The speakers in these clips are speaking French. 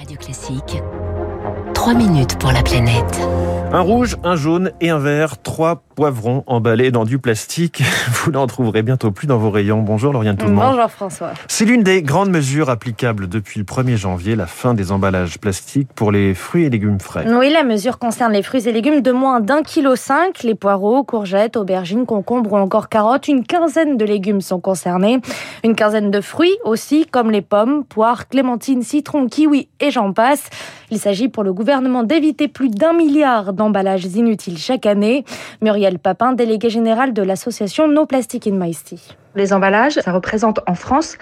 Radio Classique. 3 minutes pour la planète. Un rouge, un jaune et un vert, trois poivrons emballés dans du plastique. Vous n'en trouverez bientôt plus dans vos rayons. Bonjour Lauriane tout le monde. Bonjour François. C'est l'une des grandes mesures applicables depuis le 1er janvier, la fin des emballages plastiques pour les fruits et légumes frais. Oui, la mesure concerne les fruits et légumes de moins d'un kilo cinq, les poireaux, courgettes, aubergines, concombres ou encore carottes. Une quinzaine de légumes sont concernés. Une quinzaine de fruits aussi, comme les pommes, poires, clémentines, citrons, kiwis et j'en passe. Il s'agit pour le gouvernement d'éviter plus d'un milliard d'emballages inutiles chaque année. Muriel Papin, déléguée générale de l'association No Plastic in My. Les emballages, ça représente en France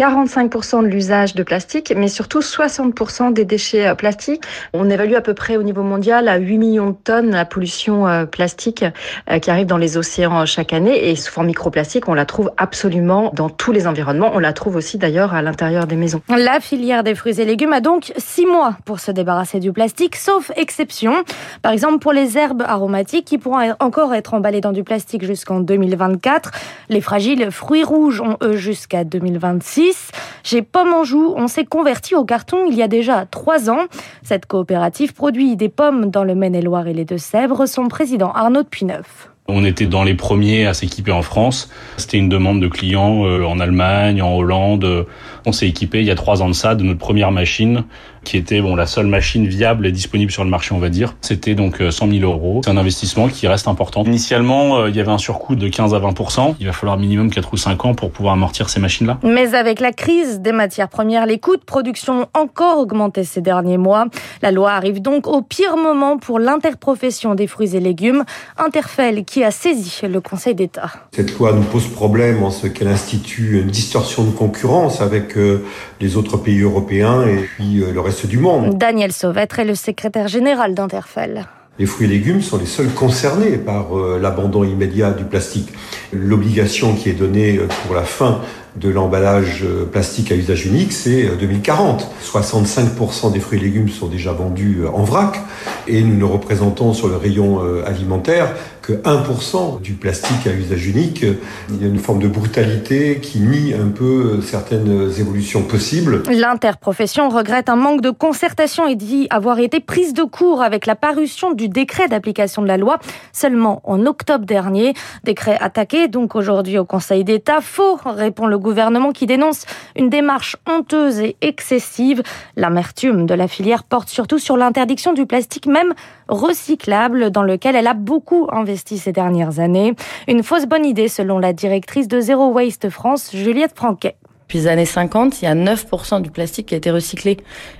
45% de l'usage de plastique, mais surtout 60% des déchets euh, plastiques. On évalue à peu près au niveau mondial à 8 millions de tonnes la pollution euh, plastique euh, qui arrive dans les océans chaque année. Et sous forme microplastique, on la trouve absolument dans tous les environnements. On la trouve aussi d'ailleurs à l'intérieur des maisons. La filière des fruits et légumes a donc 6 mois pour se débarrasser du plastique, sauf exception. Par exemple, pour les herbes aromatiques qui pourront encore être emballées dans du plastique jusqu'en 2024. Les fragiles fruits rouges ont eux jusqu'à 2026. Chez Pommes Anjou, on s'est converti au carton il y a déjà trois ans. Cette coopérative produit des pommes dans le Maine-et-Loire et les Deux-Sèvres. Son président Arnaud Puineuf. On était dans les premiers à s'équiper en France. C'était une demande de clients euh, en Allemagne, en Hollande. On s'est équipé il y a trois ans de ça de notre première machine qui était bon la seule machine viable et disponible sur le marché, on va dire. C'était donc 100 euh, 000 euros. C'est un investissement qui reste important. Initialement, euh, il y avait un surcoût de 15 à 20% Il va falloir minimum 4 ou 5 ans pour pouvoir amortir ces machines-là. Mais avec la crise des matières premières, les coûts de production ont encore augmenté ces derniers mois. La loi arrive donc au pire moment pour l'interprofession des fruits et légumes. Interfel qui a saisi le Conseil d'État. Cette loi nous pose problème en ce qu'elle institue une distorsion de concurrence avec euh, les autres pays européens et puis le reste du monde. Daniel Sauvêtre est le secrétaire général d'Interfel. Les fruits et légumes sont les seuls concernés par euh, l'abandon immédiat du plastique. L'obligation qui est donnée euh, pour la fin de l'emballage euh, plastique à usage unique, c'est 2040. 65% des fruits et légumes sont déjà vendus en vrac et nous ne représentons sur le rayon alimentaire que 1% du plastique à usage unique. Il y a une forme de brutalité qui nie un peu certaines évolutions possibles. L'interprofession regrette un manque de concertation et dit avoir été prise de court avec la parution du décret d'application de la loi seulement en octobre dernier. Décret attaqué donc aujourd'hui au Conseil d'État. Faux, répond le gouvernement qui dénonce une démarche honteuse et excessive. L'amertume de la filière porte surtout sur l'interdiction du plastique même recyclable dans lequel elle a beaucoup investi ces dernières années. Une fausse bonne idée selon la directrice de Zero Waste France, Juliette Franquet. Depuis les années 50, il y a 9% du plastique qui a été recyclé.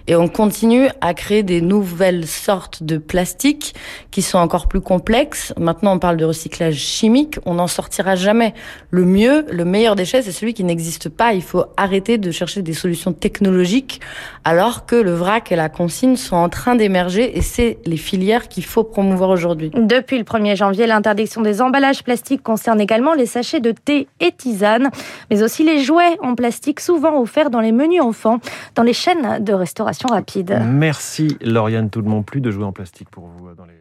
Et on continue à créer des nouvelles sortes de plastique qui sont encore plus complexes. Maintenant, on parle de recyclage chimique. On n'en sortira jamais. Le mieux, le meilleur déchet, c'est celui qui n'existe pas. Il faut arrêter de chercher des solutions technologiques alors que le vrac et la consigne sont en train d'émerger et c'est les filières qu'il faut promouvoir aujourd'hui. Depuis le 1er janvier, l'interdiction des emballages plastiques concerne également les sachets de thé et tisane, mais aussi les jouets en souvent offerts dans les menus enfants, dans les chaînes de restauration rapide. Merci Lauriane Tout le monde plus de jouer en plastique pour vous dans les